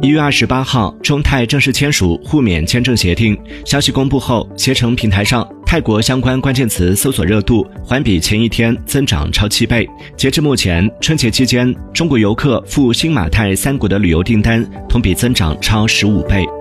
一月二十八号中泰正式签署互免签证协定消息公布后携程平台上泰国相关关键词搜索热度环比前一天增长超七倍截至目前春节期间中国游客赴新马泰三国的旅游订单同比增长超十五倍。